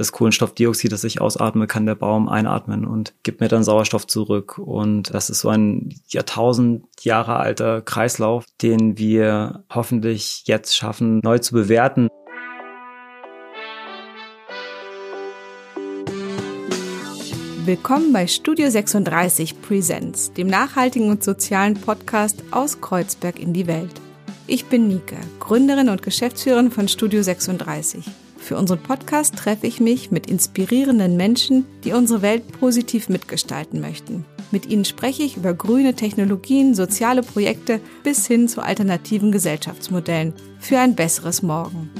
das Kohlenstoffdioxid, das ich ausatme, kann der Baum einatmen und gibt mir dann Sauerstoff zurück. Und das ist so ein Jahrtausend Jahre alter Kreislauf, den wir hoffentlich jetzt schaffen, neu zu bewerten. Willkommen bei Studio 36 Presents, dem nachhaltigen und sozialen Podcast aus Kreuzberg in die Welt. Ich bin Nike, Gründerin und Geschäftsführerin von Studio 36. Für unseren Podcast treffe ich mich mit inspirierenden Menschen, die unsere Welt positiv mitgestalten möchten. Mit ihnen spreche ich über grüne Technologien, soziale Projekte bis hin zu alternativen Gesellschaftsmodellen für ein besseres Morgen.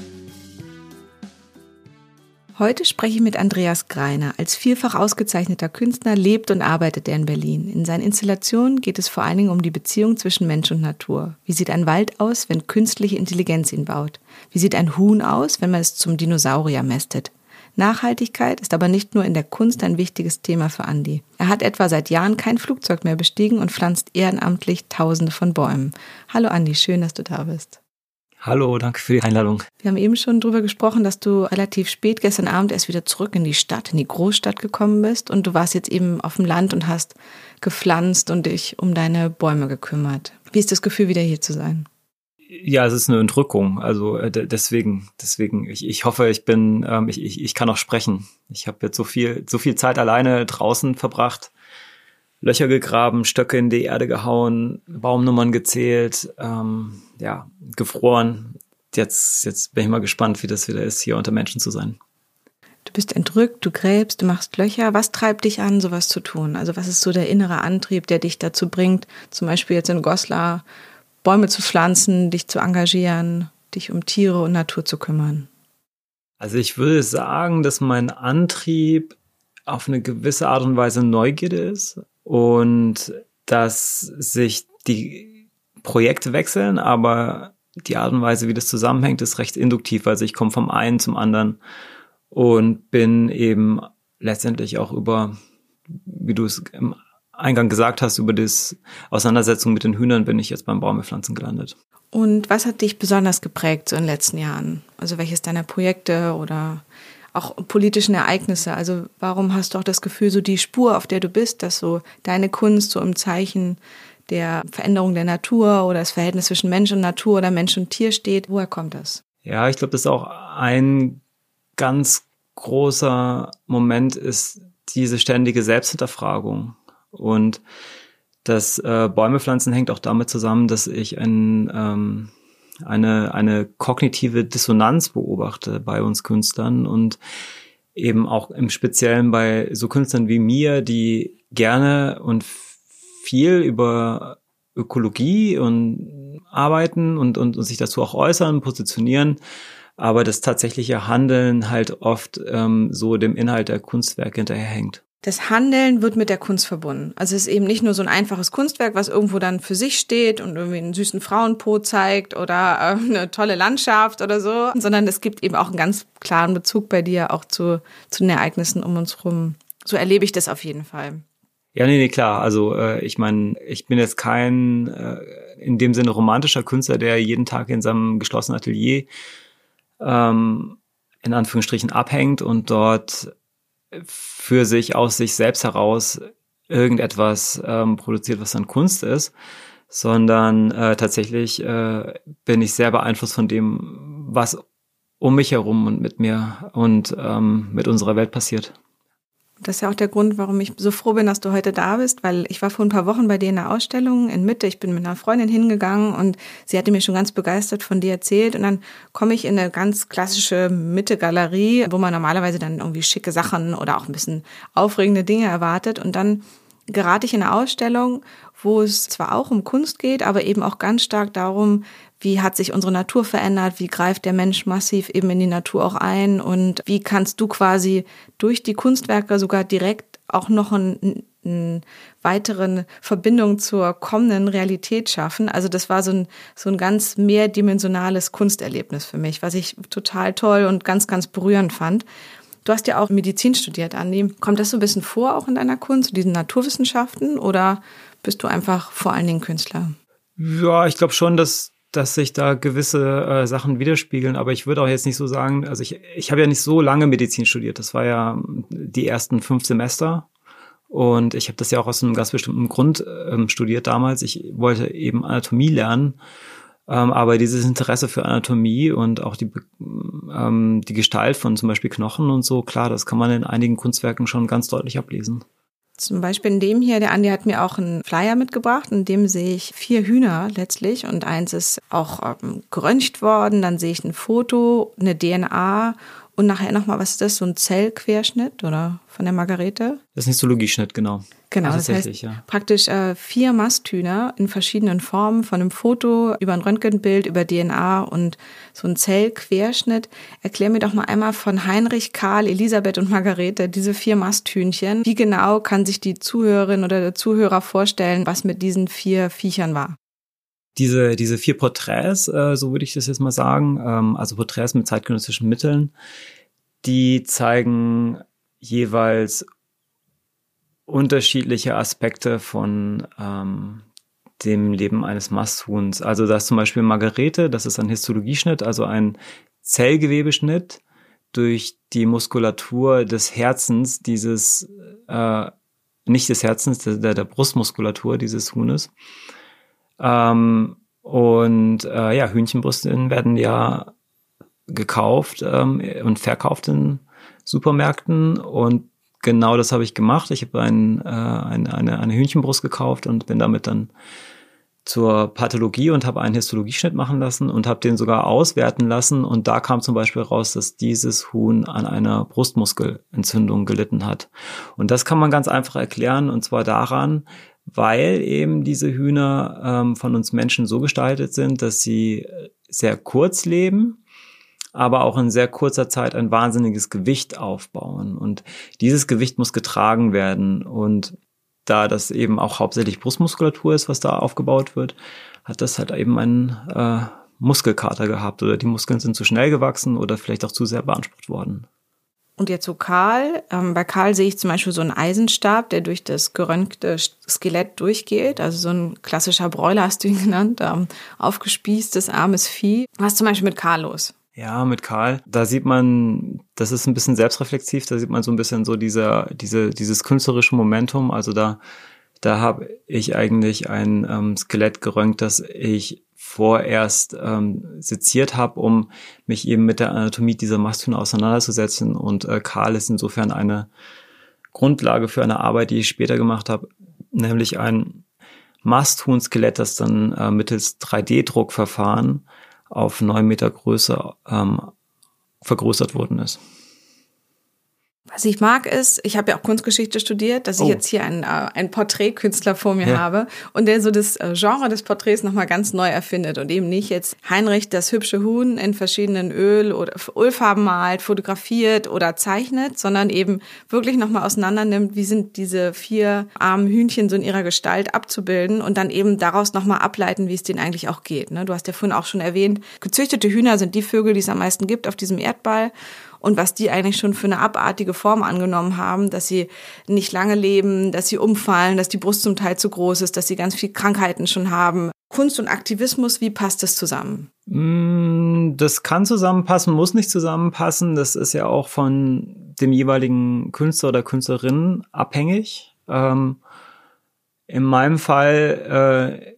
Heute spreche ich mit Andreas Greiner. Als vielfach ausgezeichneter Künstler lebt und arbeitet er in Berlin. In seinen Installationen geht es vor allen Dingen um die Beziehung zwischen Mensch und Natur. Wie sieht ein Wald aus, wenn künstliche Intelligenz ihn baut? Wie sieht ein Huhn aus, wenn man es zum Dinosaurier mästet? Nachhaltigkeit ist aber nicht nur in der Kunst ein wichtiges Thema für Andy. Er hat etwa seit Jahren kein Flugzeug mehr bestiegen und pflanzt ehrenamtlich Tausende von Bäumen. Hallo Andy, schön, dass du da bist. Hallo, danke für die Einladung. Wir haben eben schon darüber gesprochen, dass du relativ spät gestern Abend erst wieder zurück in die Stadt, in die Großstadt gekommen bist und du warst jetzt eben auf dem Land und hast gepflanzt und dich um deine Bäume gekümmert. Wie ist das Gefühl, wieder hier zu sein? Ja, es ist eine Entrückung. Also äh, deswegen, deswegen. Ich, ich hoffe, ich bin, ähm, ich, ich, ich kann auch sprechen. Ich habe jetzt so viel, so viel Zeit alleine draußen verbracht Löcher gegraben, Stöcke in die Erde gehauen, Baumnummern gezählt, ähm, ja, gefroren. Jetzt, jetzt bin ich mal gespannt, wie das wieder ist, hier unter Menschen zu sein. Du bist entrückt, du gräbst, du machst Löcher. Was treibt dich an, sowas zu tun? Also was ist so der innere Antrieb, der dich dazu bringt, zum Beispiel jetzt in Goslar Bäume zu pflanzen, dich zu engagieren, dich um Tiere und Natur zu kümmern? Also ich würde sagen, dass mein Antrieb auf eine gewisse Art und Weise Neugierde ist und dass sich die Projekte wechseln, aber die Art und Weise, wie das zusammenhängt, ist recht induktiv. Also ich komme vom einen zum anderen und bin eben letztendlich auch über, wie du es im Eingang gesagt hast, über das Auseinandersetzung mit den Hühnern bin ich jetzt beim Baumpflanzen gelandet. Und was hat dich besonders geprägt so in den letzten Jahren? Also welches deiner Projekte oder auch politischen Ereignisse. Also warum hast du auch das Gefühl, so die Spur, auf der du bist, dass so deine Kunst so im Zeichen der Veränderung der Natur oder das Verhältnis zwischen Mensch und Natur oder Mensch und Tier steht? Woher kommt das? Ja, ich glaube, das ist auch ein ganz großer Moment ist diese ständige Selbsthinterfragung. Und das äh, Bäume pflanzen hängt auch damit zusammen, dass ich ein ähm, eine, eine kognitive Dissonanz beobachte bei uns Künstlern und eben auch im Speziellen bei so Künstlern wie mir, die gerne und viel über Ökologie und arbeiten und, und, und sich dazu auch äußern, positionieren, aber das tatsächliche Handeln halt oft ähm, so dem Inhalt der Kunstwerke hinterherhängt das Handeln wird mit der Kunst verbunden. Also es ist eben nicht nur so ein einfaches Kunstwerk, was irgendwo dann für sich steht und irgendwie einen süßen Frauenpo zeigt oder äh, eine tolle Landschaft oder so, sondern es gibt eben auch einen ganz klaren Bezug bei dir auch zu, zu den Ereignissen um uns rum. So erlebe ich das auf jeden Fall. Ja, nee, nee, klar. Also äh, ich meine, ich bin jetzt kein äh, in dem Sinne romantischer Künstler, der jeden Tag in seinem geschlossenen Atelier ähm, in Anführungsstrichen abhängt und dort für sich aus sich selbst heraus irgendetwas ähm, produziert, was dann Kunst ist, sondern äh, tatsächlich äh, bin ich sehr beeinflusst von dem, was um mich herum und mit mir und ähm, mit unserer Welt passiert. Das ist ja auch der Grund, warum ich so froh bin, dass du heute da bist, weil ich war vor ein paar Wochen bei dir in der Ausstellung in Mitte. Ich bin mit einer Freundin hingegangen und sie hatte mir schon ganz begeistert von dir erzählt. Und dann komme ich in eine ganz klassische Mitte-Galerie, wo man normalerweise dann irgendwie schicke Sachen oder auch ein bisschen aufregende Dinge erwartet. Und dann gerate ich in eine Ausstellung, wo es zwar auch um Kunst geht, aber eben auch ganz stark darum, wie hat sich unsere Natur verändert, wie greift der Mensch massiv eben in die Natur auch ein und wie kannst du quasi durch die Kunstwerke sogar direkt auch noch eine ein weiteren Verbindung zur kommenden Realität schaffen. Also das war so ein, so ein ganz mehrdimensionales Kunsterlebnis für mich, was ich total toll und ganz, ganz berührend fand. Du hast ja auch Medizin studiert, Andi. Kommt das so ein bisschen vor auch in deiner Kunst, diesen Naturwissenschaften, oder bist du einfach vor allen Dingen Künstler? Ja, ich glaube schon, dass dass sich da gewisse äh, Sachen widerspiegeln, aber ich würde auch jetzt nicht so sagen, also ich, ich habe ja nicht so lange Medizin studiert, das war ja die ersten fünf Semester und ich habe das ja auch aus einem ganz bestimmten Grund ähm, studiert damals. Ich wollte eben Anatomie lernen, ähm, aber dieses Interesse für Anatomie und auch die, ähm, die Gestalt von zum Beispiel Knochen und so, klar, das kann man in einigen Kunstwerken schon ganz deutlich ablesen. Zum Beispiel in dem hier, der Andi hat mir auch einen Flyer mitgebracht, in dem sehe ich vier Hühner letztlich und eins ist auch ähm, geröntgt worden, dann sehe ich ein Foto, eine DNA und nachher nochmal, was ist das, so ein Zellquerschnitt oder von der Margarete? Das ist ein Histologieschnitt, genau. Genau, das heißt ja. praktisch äh, vier Masthühner in verschiedenen Formen, von einem Foto über ein Röntgenbild, über DNA und so ein Zellquerschnitt. Erklär mir doch mal einmal von Heinrich, Karl, Elisabeth und Margarete, diese vier Masthühnchen. Wie genau kann sich die Zuhörerin oder der Zuhörer vorstellen, was mit diesen vier Viechern war? Diese, diese vier Porträts, äh, so würde ich das jetzt mal sagen, ähm, also Porträts mit zeitgenössischen Mitteln, die zeigen jeweils unterschiedliche Aspekte von ähm, dem Leben eines Masthuhns. Also das zum Beispiel Margarete, das ist ein Histologieschnitt, also ein Zellgewebeschnitt durch die Muskulatur des Herzens dieses, äh, nicht des Herzens, der, der Brustmuskulatur dieses Huhnes. Ähm, und äh, ja, Hühnchenbrüste werden ja gekauft ähm, und verkauft in Supermärkten und genau das habe ich gemacht. Ich habe ein, äh, eine, eine, eine Hühnchenbrust gekauft und bin damit dann zur Pathologie und habe einen Histologieschnitt machen lassen und habe den sogar auswerten lassen. Und da kam zum Beispiel raus, dass dieses Huhn an einer Brustmuskelentzündung gelitten hat. Und das kann man ganz einfach erklären, und zwar daran, weil eben diese Hühner ähm, von uns Menschen so gestaltet sind, dass sie sehr kurz leben aber auch in sehr kurzer Zeit ein wahnsinniges Gewicht aufbauen. Und dieses Gewicht muss getragen werden. Und da das eben auch hauptsächlich Brustmuskulatur ist, was da aufgebaut wird, hat das halt eben einen äh, Muskelkater gehabt oder die Muskeln sind zu schnell gewachsen oder vielleicht auch zu sehr beansprucht worden. Und jetzt so Karl. Ähm, bei Karl sehe ich zum Beispiel so einen Eisenstab, der durch das geröntgte Skelett durchgeht. Also so ein klassischer Bräuler hast du ihn genannt. Ähm, aufgespießtes, armes Vieh. Was zum Beispiel mit Karl los? Ja, mit Karl. Da sieht man, das ist ein bisschen selbstreflexiv, da sieht man so ein bisschen so dieser, diese, dieses künstlerische Momentum. Also da, da habe ich eigentlich ein ähm, Skelett gerönt, das ich vorerst ähm, seziert habe, um mich eben mit der Anatomie dieser Masthühner auseinanderzusetzen. Und äh, Karl ist insofern eine Grundlage für eine Arbeit, die ich später gemacht habe, nämlich ein Masthuhn-Skelett, das dann äh, mittels 3D-Druckverfahren auf neun Meter Größe ähm, vergrößert worden ist. Was ich mag ist, ich habe ja auch Kunstgeschichte studiert, dass ich oh. jetzt hier einen, äh, einen Porträtkünstler vor mir ja. habe und der so das äh, Genre des Porträts nochmal ganz neu erfindet und eben nicht jetzt Heinrich das hübsche Huhn in verschiedenen Öl- oder Ölfarben malt, fotografiert oder zeichnet, sondern eben wirklich nochmal auseinander nimmt, wie sind diese vier armen Hühnchen so in ihrer Gestalt abzubilden und dann eben daraus nochmal ableiten, wie es denen eigentlich auch geht. Ne? Du hast ja vorhin auch schon erwähnt, gezüchtete Hühner sind die Vögel, die es am meisten gibt auf diesem Erdball und was die eigentlich schon für eine abartige Form angenommen haben, dass sie nicht lange leben, dass sie umfallen, dass die Brust zum Teil zu groß ist, dass sie ganz viel Krankheiten schon haben. Kunst und Aktivismus, wie passt das zusammen? Mm, das kann zusammenpassen, muss nicht zusammenpassen. Das ist ja auch von dem jeweiligen Künstler oder Künstlerin abhängig. Ähm, in meinem Fall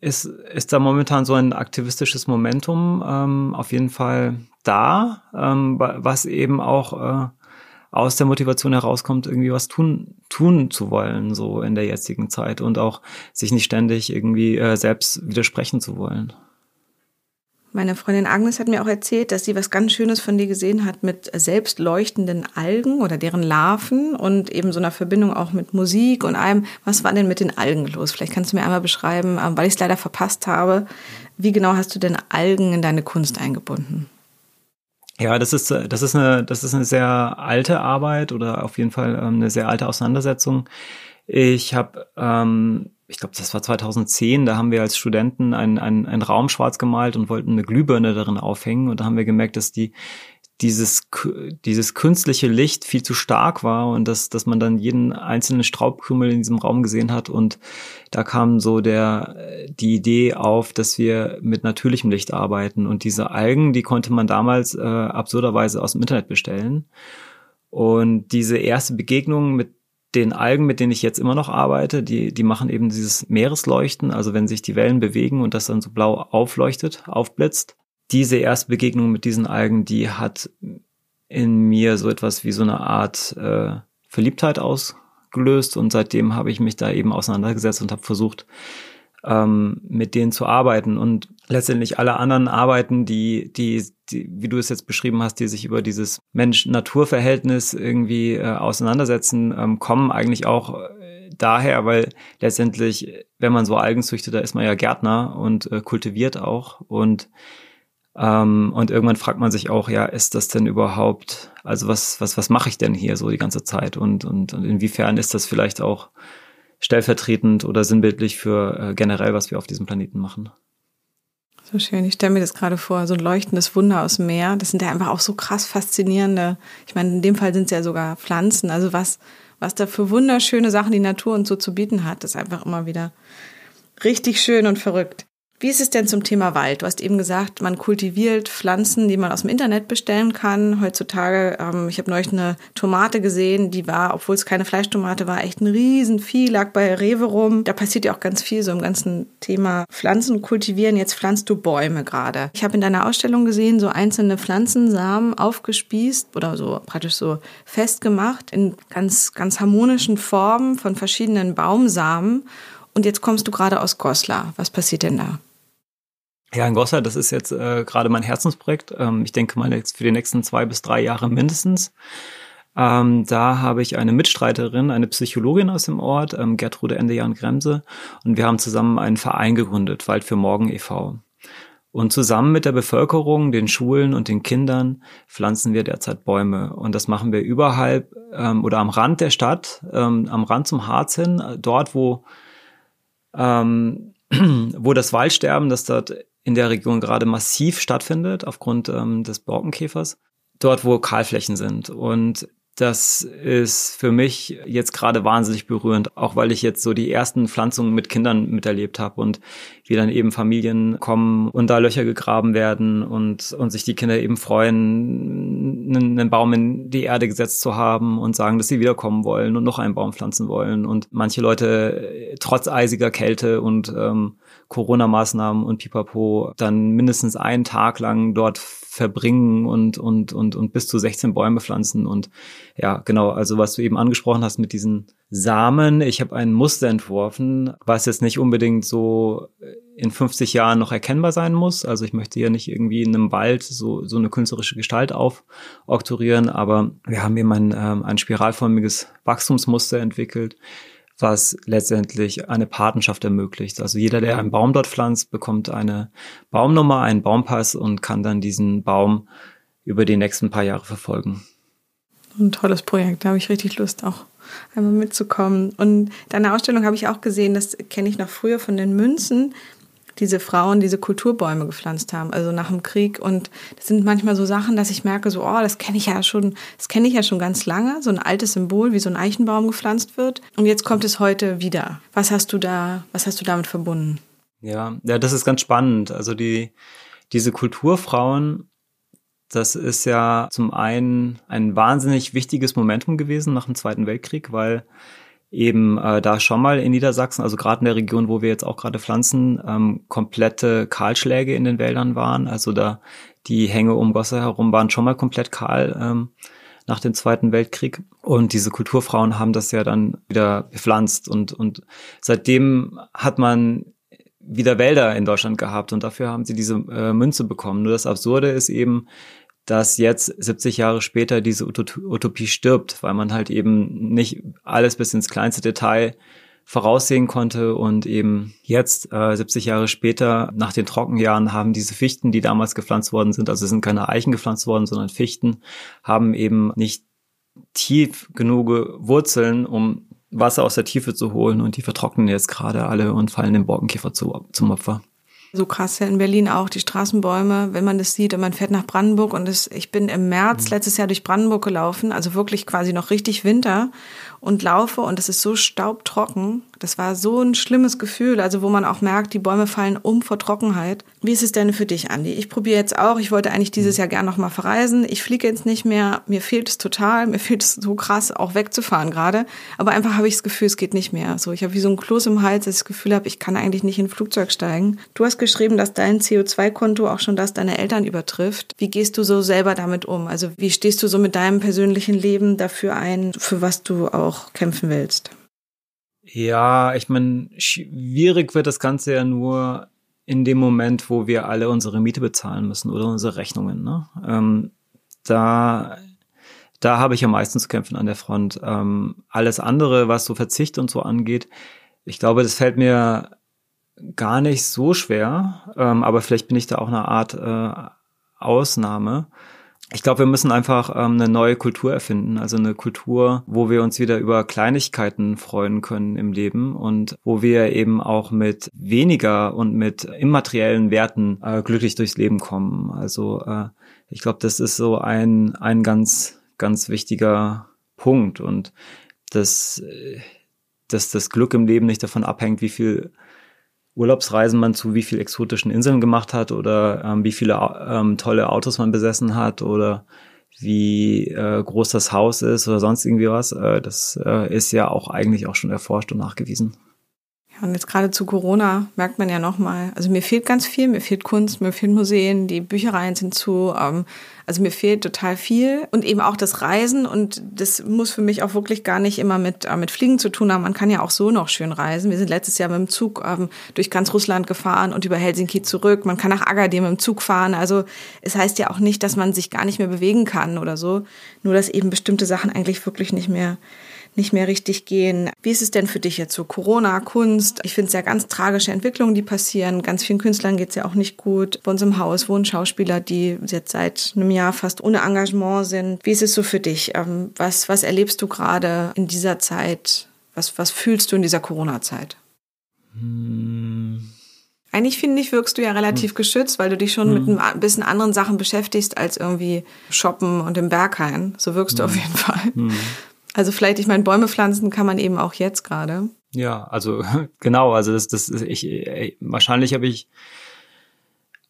äh, ist, ist da momentan so ein aktivistisches Momentum ähm, auf jeden Fall da, ähm, was eben auch äh, aus der Motivation herauskommt, irgendwie was tun, tun zu wollen, so in der jetzigen Zeit und auch sich nicht ständig irgendwie äh, selbst widersprechen zu wollen. Meine Freundin Agnes hat mir auch erzählt, dass sie was ganz Schönes von dir gesehen hat mit selbst leuchtenden Algen oder deren Larven und eben so einer Verbindung auch mit Musik und allem. Was war denn mit den Algen los? Vielleicht kannst du mir einmal beschreiben, ähm, weil ich es leider verpasst habe. Wie genau hast du denn Algen in deine Kunst eingebunden? Ja, das ist, das ist eine, das ist eine sehr alte Arbeit oder auf jeden Fall ähm, eine sehr alte Auseinandersetzung. Ich habe, ähm, ich glaube, das war 2010, da haben wir als Studenten einen, einen, einen Raum schwarz gemalt und wollten eine Glühbirne darin aufhängen und da haben wir gemerkt, dass die dieses, dieses künstliche Licht viel zu stark war und dass, dass man dann jeden einzelnen Straubkrümel in diesem Raum gesehen hat. Und da kam so der, die Idee auf, dass wir mit natürlichem Licht arbeiten. Und diese Algen, die konnte man damals äh, absurderweise aus dem Internet bestellen. Und diese erste Begegnung mit den Algen, mit denen ich jetzt immer noch arbeite, die, die machen eben dieses Meeresleuchten, also wenn sich die Wellen bewegen und das dann so blau aufleuchtet, aufblitzt diese erste Begegnung mit diesen Algen, die hat in mir so etwas wie so eine Art äh, Verliebtheit ausgelöst und seitdem habe ich mich da eben auseinandergesetzt und habe versucht, ähm, mit denen zu arbeiten. Und letztendlich alle anderen Arbeiten, die, die, die, wie du es jetzt beschrieben hast, die sich über dieses Mensch-Natur-Verhältnis irgendwie äh, auseinandersetzen, ähm, kommen eigentlich auch äh, daher, weil letztendlich, wenn man so Algen züchtet, da ist man ja Gärtner und äh, kultiviert auch. Und ähm, und irgendwann fragt man sich auch, ja, ist das denn überhaupt, also was, was, was mache ich denn hier so die ganze Zeit? Und, und, und inwiefern ist das vielleicht auch stellvertretend oder sinnbildlich für äh, generell, was wir auf diesem Planeten machen? So schön. Ich stelle mir das gerade vor, so ein leuchtendes Wunder aus dem Meer. Das sind ja einfach auch so krass faszinierende. Ich meine, in dem Fall sind es ja sogar Pflanzen. Also was, was da für wunderschöne Sachen die Natur uns so zu bieten hat, ist einfach immer wieder richtig schön und verrückt. Wie ist es denn zum Thema Wald? Du hast eben gesagt, man kultiviert Pflanzen, die man aus dem Internet bestellen kann. Heutzutage, ähm, ich habe neulich eine Tomate gesehen, die war, obwohl es keine Fleischtomate war, echt ein Riesenvieh, lag bei Rewe rum. Da passiert ja auch ganz viel so im ganzen Thema Pflanzen kultivieren. Jetzt pflanzt du Bäume gerade. Ich habe in deiner Ausstellung gesehen, so einzelne Pflanzensamen aufgespießt oder so praktisch so festgemacht in ganz, ganz harmonischen Formen von verschiedenen Baumsamen. Und jetzt kommst du gerade aus Goslar. Was passiert denn da? Ja, in Goslar, das ist jetzt äh, gerade mein Herzensprojekt. Ähm, ich denke mal jetzt für die nächsten zwei bis drei Jahre mindestens. Ähm, da habe ich eine Mitstreiterin, eine Psychologin aus dem Ort, ähm, Gertrude Endejan-Gremse, und wir haben zusammen einen Verein gegründet, Wald für Morgen e.V. Und zusammen mit der Bevölkerung, den Schulen und den Kindern pflanzen wir derzeit Bäume. Und das machen wir überhalb ähm, oder am Rand der Stadt, ähm, am Rand zum Harz hin, dort, wo, ähm, wo das Waldsterben, das dort in der Region gerade massiv stattfindet aufgrund ähm, des Borkenkäfers. Dort, wo Kahlflächen sind. Und das ist für mich jetzt gerade wahnsinnig berührend, auch weil ich jetzt so die ersten Pflanzungen mit Kindern miterlebt habe und wie dann eben Familien kommen und da Löcher gegraben werden und, und sich die Kinder eben freuen, einen, einen Baum in die Erde gesetzt zu haben und sagen, dass sie wiederkommen wollen und noch einen Baum pflanzen wollen. Und manche Leute äh, trotz eisiger Kälte und ähm, Corona-Maßnahmen und Pipapo dann mindestens einen Tag lang dort verbringen und, und, und, und bis zu 16 Bäume pflanzen. Und ja, genau, also was du eben angesprochen hast mit diesen Samen. Ich habe ein Muster entworfen, was jetzt nicht unbedingt so in 50 Jahren noch erkennbar sein muss. Also ich möchte hier nicht irgendwie in einem Wald so, so eine künstlerische Gestalt aufoktorieren, aber wir haben eben ein, ähm, ein spiralförmiges Wachstumsmuster entwickelt, was letztendlich eine Patenschaft ermöglicht. Also jeder, der einen Baum dort pflanzt, bekommt eine Baumnummer, einen Baumpass und kann dann diesen Baum über die nächsten paar Jahre verfolgen. Ein tolles Projekt, da habe ich richtig Lust auch einmal mitzukommen. Und deine Ausstellung habe ich auch gesehen, das kenne ich noch früher von den Münzen diese Frauen diese Kulturbäume gepflanzt haben, also nach dem Krieg. Und das sind manchmal so Sachen, dass ich merke, so, oh, das kenne ich ja schon, das kenne ich ja schon ganz lange, so ein altes Symbol, wie so ein Eichenbaum gepflanzt wird. Und jetzt kommt es heute wieder. Was hast du da, was hast du damit verbunden? Ja, ja, das ist ganz spannend. Also die, diese Kulturfrauen, das ist ja zum einen ein wahnsinnig wichtiges Momentum gewesen nach dem Zweiten Weltkrieg, weil eben äh, da schon mal in Niedersachsen, also gerade in der Region, wo wir jetzt auch gerade pflanzen, ähm, komplette Kahlschläge in den Wäldern waren. Also da die Hänge um Gosse herum waren schon mal komplett kahl ähm, nach dem Zweiten Weltkrieg. Und diese Kulturfrauen haben das ja dann wieder bepflanzt und, und seitdem hat man wieder Wälder in Deutschland gehabt und dafür haben sie diese äh, Münze bekommen. Nur das Absurde ist eben, dass jetzt 70 Jahre später diese Utopie stirbt, weil man halt eben nicht alles bis ins kleinste Detail voraussehen konnte und eben jetzt, äh, 70 Jahre später, nach den Trockenjahren, haben diese Fichten, die damals gepflanzt worden sind, also es sind keine Eichen gepflanzt worden, sondern Fichten, haben eben nicht tief genug Wurzeln, um Wasser aus der Tiefe zu holen und die vertrocknen jetzt gerade alle und fallen dem Borkenkäfer zu, zum Opfer. So krass ja in Berlin auch, die Straßenbäume, wenn man das sieht und man fährt nach Brandenburg und das, ich bin im März mhm. letztes Jahr durch Brandenburg gelaufen, also wirklich quasi noch richtig Winter und laufe und es ist so staubtrocken. Das war so ein schlimmes Gefühl, also wo man auch merkt, die Bäume fallen um vor Trockenheit. Wie ist es denn für dich, Andi? Ich probiere jetzt auch, ich wollte eigentlich dieses Jahr gern noch mal verreisen. Ich fliege jetzt nicht mehr, mir fehlt es total, mir fehlt es so krass, auch wegzufahren gerade. Aber einfach habe ich das Gefühl, es geht nicht mehr. So, ich habe wie so ein Kloß im Hals, dass ich das Gefühl habe, ich kann eigentlich nicht in ein Flugzeug steigen. Du hast geschrieben, dass dein CO2-Konto auch schon das deiner Eltern übertrifft. Wie gehst du so selber damit um? Also wie stehst du so mit deinem persönlichen Leben dafür ein, für was du auch kämpfen willst? Ja, ich meine, schwierig wird das Ganze ja nur in dem Moment, wo wir alle unsere Miete bezahlen müssen oder unsere Rechnungen. Ne? Ähm, da da habe ich am meisten zu kämpfen an der Front. Ähm, alles andere, was so Verzicht und so angeht, ich glaube, das fällt mir gar nicht so schwer, ähm, aber vielleicht bin ich da auch eine Art äh, Ausnahme. Ich glaube, wir müssen einfach ähm, eine neue Kultur erfinden, also eine Kultur, wo wir uns wieder über Kleinigkeiten freuen können im Leben und wo wir eben auch mit weniger und mit immateriellen Werten äh, glücklich durchs Leben kommen. Also äh, ich glaube, das ist so ein ein ganz ganz wichtiger Punkt und das äh, dass das Glück im Leben nicht davon abhängt, wie viel Urlaubsreisen man zu wie viel exotischen Inseln gemacht hat oder ähm, wie viele ähm, tolle Autos man besessen hat oder wie äh, groß das Haus ist oder sonst irgendwie was. Äh, das äh, ist ja auch eigentlich auch schon erforscht und nachgewiesen. Und jetzt gerade zu Corona merkt man ja nochmal, also mir fehlt ganz viel, mir fehlt Kunst, mir fehlen Museen, die Büchereien sind zu, ähm, also mir fehlt total viel und eben auch das Reisen und das muss für mich auch wirklich gar nicht immer mit, äh, mit Fliegen zu tun haben. Man kann ja auch so noch schön reisen. Wir sind letztes Jahr mit dem Zug ähm, durch ganz Russland gefahren und über Helsinki zurück. Man kann nach Agadir mit dem Zug fahren. Also es heißt ja auch nicht, dass man sich gar nicht mehr bewegen kann oder so, nur dass eben bestimmte Sachen eigentlich wirklich nicht mehr nicht mehr richtig gehen. Wie ist es denn für dich jetzt so? Corona, Kunst? Ich finde es ja ganz tragische Entwicklungen, die passieren. Ganz vielen Künstlern geht es ja auch nicht gut. Bei uns im Haus wohnen Schauspieler, die jetzt seit einem Jahr fast ohne Engagement sind. Wie ist es so für dich? Ähm, was, was erlebst du gerade in dieser Zeit? Was, was fühlst du in dieser Corona-Zeit? Hm. Eigentlich finde ich, wirkst du ja relativ hm. geschützt, weil du dich schon hm. mit ein bisschen anderen Sachen beschäftigst als irgendwie shoppen und im Berghain. So wirkst du hm. auf jeden Fall. Also vielleicht, ich meine, Bäume pflanzen kann man eben auch jetzt gerade. Ja, also genau, also das, das ich, wahrscheinlich habe ich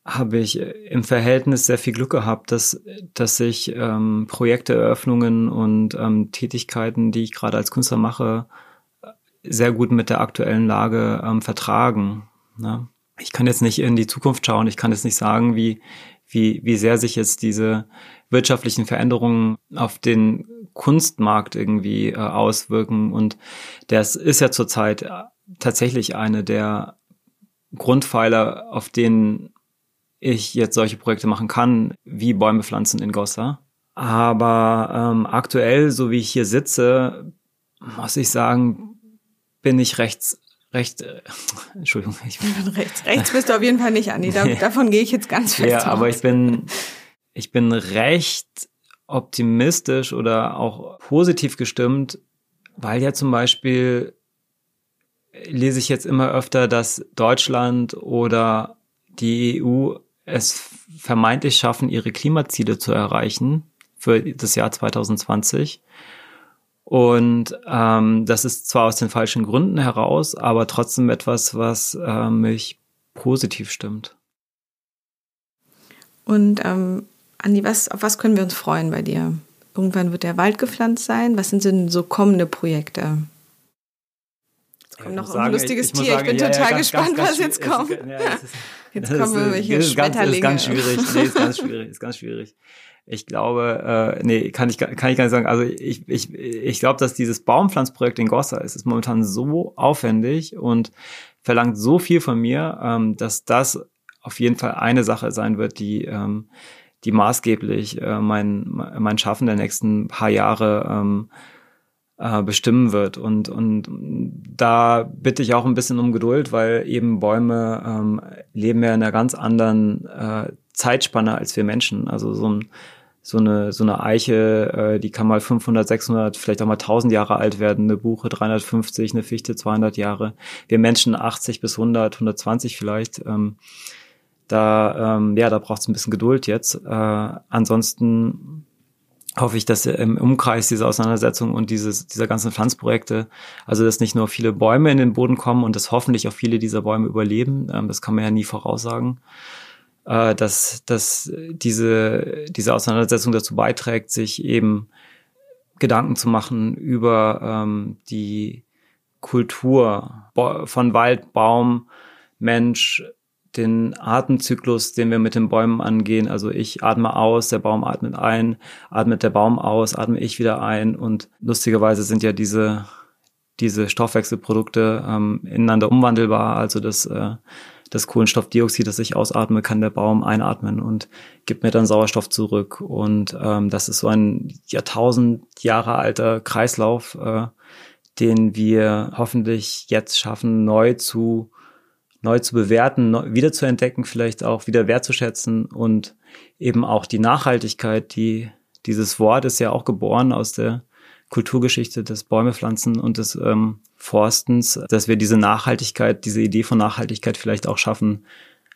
habe ich im Verhältnis sehr viel Glück gehabt, dass dass sich ähm, Projekte, Eröffnungen und ähm, Tätigkeiten, die ich gerade als Künstler mache, sehr gut mit der aktuellen Lage ähm, vertragen. Ne? Ich kann jetzt nicht in die Zukunft schauen, ich kann jetzt nicht sagen, wie wie wie sehr sich jetzt diese wirtschaftlichen Veränderungen auf den Kunstmarkt irgendwie äh, auswirken. Und das ist ja zurzeit äh, tatsächlich eine der Grundpfeiler, auf denen ich jetzt solche Projekte machen kann, wie Bäume pflanzen in Gossa. Aber ähm, aktuell, so wie ich hier sitze, muss ich sagen, bin ich rechts, recht, äh, Entschuldigung, ich bin rechts. Rechts bist du auf jeden Fall nicht, Anni. Da, davon gehe ich jetzt ganz fest Ja, aus. aber ich bin, ich bin recht optimistisch oder auch positiv gestimmt, weil ja zum Beispiel lese ich jetzt immer öfter, dass Deutschland oder die EU es vermeintlich schaffen, ihre Klimaziele zu erreichen für das Jahr 2020. Und ähm, das ist zwar aus den falschen Gründen heraus, aber trotzdem etwas, was äh, mich positiv stimmt. Und ähm, Andi, was, auf was können wir uns freuen bei dir? Irgendwann wird der Wald gepflanzt sein. Was sind denn so kommende Projekte? Jetzt kommt noch sagen, ein lustiges ich, ich Tier. Sagen, ich bin ja, total ja, ganz, gespannt, ganz, was jetzt kommt. Ist, ja, ist, jetzt kommen irgendwelche ist, Schmetterlinge. Ist ganz schwierig. Nee, ist ganz schwierig. Ist ganz schwierig. Ich glaube, äh, nee, kann ich, kann ich gar nicht sagen. Also ich, ich, ich glaube, dass dieses Baumpflanzprojekt in Gossa ist, ist momentan so aufwendig und verlangt so viel von mir, ähm, dass das auf jeden Fall eine Sache sein wird, die ähm, die maßgeblich äh, mein, mein Schaffen der nächsten paar Jahre ähm, äh, bestimmen wird. Und, und da bitte ich auch ein bisschen um Geduld, weil eben Bäume ähm, leben ja in einer ganz anderen äh, Zeitspanne als wir Menschen. Also so ein so eine so eine Eiche, äh, die kann mal 500, 600, vielleicht auch mal 1000 Jahre alt werden, eine Buche 350, eine Fichte 200 Jahre. Wir Menschen 80 bis 100, 120 vielleicht. Ähm, da, ähm, ja, da braucht es ein bisschen Geduld jetzt. Äh, ansonsten hoffe ich, dass im Umkreis dieser Auseinandersetzung und dieses, dieser ganzen Pflanzprojekte, also dass nicht nur viele Bäume in den Boden kommen und dass hoffentlich auch viele dieser Bäume überleben, ähm, das kann man ja nie voraussagen, äh, dass, dass diese, diese Auseinandersetzung dazu beiträgt, sich eben Gedanken zu machen über ähm, die Kultur von Wald, Baum, Mensch, den Atemzyklus, den wir mit den Bäumen angehen. Also ich atme aus, der Baum atmet ein, atmet der Baum aus, atme ich wieder ein. Und lustigerweise sind ja diese, diese Stoffwechselprodukte ähm, ineinander umwandelbar. Also das, äh, das Kohlenstoffdioxid, das ich ausatme, kann der Baum einatmen und gibt mir dann Sauerstoff zurück. Und ähm, das ist so ein Jahrtausend Jahre alter Kreislauf, äh, den wir hoffentlich jetzt schaffen, neu zu neu zu bewerten, neu, wieder zu entdecken, vielleicht auch wieder wertzuschätzen und eben auch die Nachhaltigkeit, die dieses Wort ist ja auch geboren aus der Kulturgeschichte des Bäumepflanzen und des ähm, Forstens, dass wir diese Nachhaltigkeit, diese Idee von Nachhaltigkeit vielleicht auch schaffen,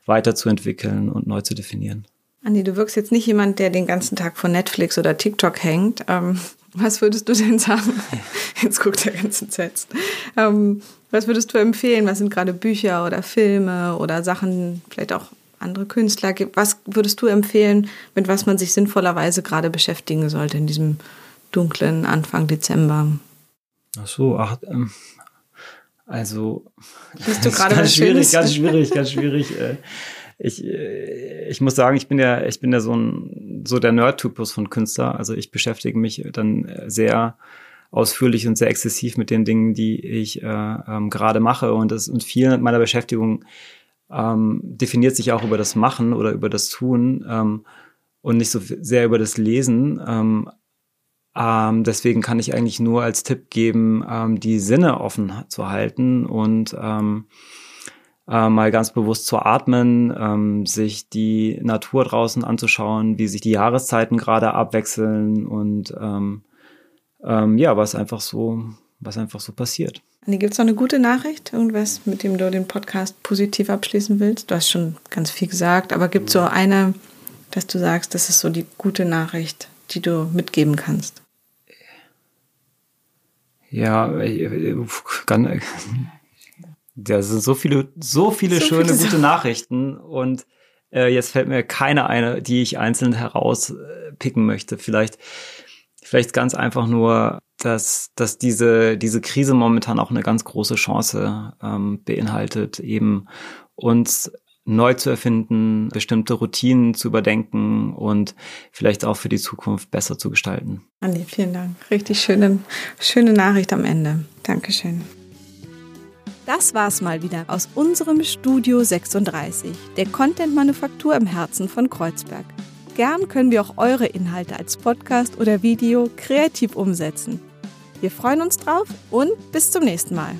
weiterzuentwickeln und neu zu definieren. Andi, du wirkst jetzt nicht jemand, der den ganzen Tag vor Netflix oder TikTok hängt. Ähm, was würdest du denn sagen? Jetzt guckt er ganz entsetzt. Ähm, was würdest du empfehlen? Was sind gerade Bücher oder Filme oder Sachen, vielleicht auch andere Künstler? Was würdest du empfehlen, mit was man sich sinnvollerweise gerade beschäftigen sollte in diesem dunklen Anfang Dezember? Ach so, ach, ähm, also. Bist du gerade ganz schwierig, ganz schwierig, ganz schwierig. Äh, ich, äh, ich muss sagen, ich bin ja, ich bin ja so ein, so der Nerd-Typus von Künstler. Also ich beschäftige mich dann sehr ausführlich und sehr exzessiv mit den Dingen, die ich äh, ähm, gerade mache. Und das und viel meiner Beschäftigung ähm, definiert sich auch über das Machen oder über das Tun ähm, und nicht so sehr über das Lesen. Ähm, ähm, deswegen kann ich eigentlich nur als Tipp geben, ähm, die Sinne offen zu halten und ähm, äh, mal ganz bewusst zu atmen, ähm, sich die Natur draußen anzuschauen, wie sich die Jahreszeiten gerade abwechseln und ähm, ähm, ja, was einfach so, was einfach so passiert. Gibt es noch eine gute Nachricht? Irgendwas, mit dem du den Podcast positiv abschließen willst? Du hast schon ganz viel gesagt, aber gibt es so eine, dass du sagst, das ist so die gute Nachricht, die du mitgeben kannst? Ja, kann, ja, sind so viele, so viele so schöne, viele gute Nachrichten und äh, jetzt fällt mir keine eine, die ich einzeln herauspicken möchte. Vielleicht, vielleicht ganz einfach nur, dass, dass diese, diese Krise momentan auch eine ganz große Chance ähm, beinhaltet, eben uns neu zu erfinden, bestimmte Routinen zu überdenken und vielleicht auch für die Zukunft besser zu gestalten. Andi, vielen Dank. Richtig schöne, schöne Nachricht am Ende. Dankeschön. Das war's mal wieder aus unserem Studio 36, der Content-Manufaktur im Herzen von Kreuzberg. Gern können wir auch eure Inhalte als Podcast oder Video kreativ umsetzen. Wir freuen uns drauf und bis zum nächsten Mal.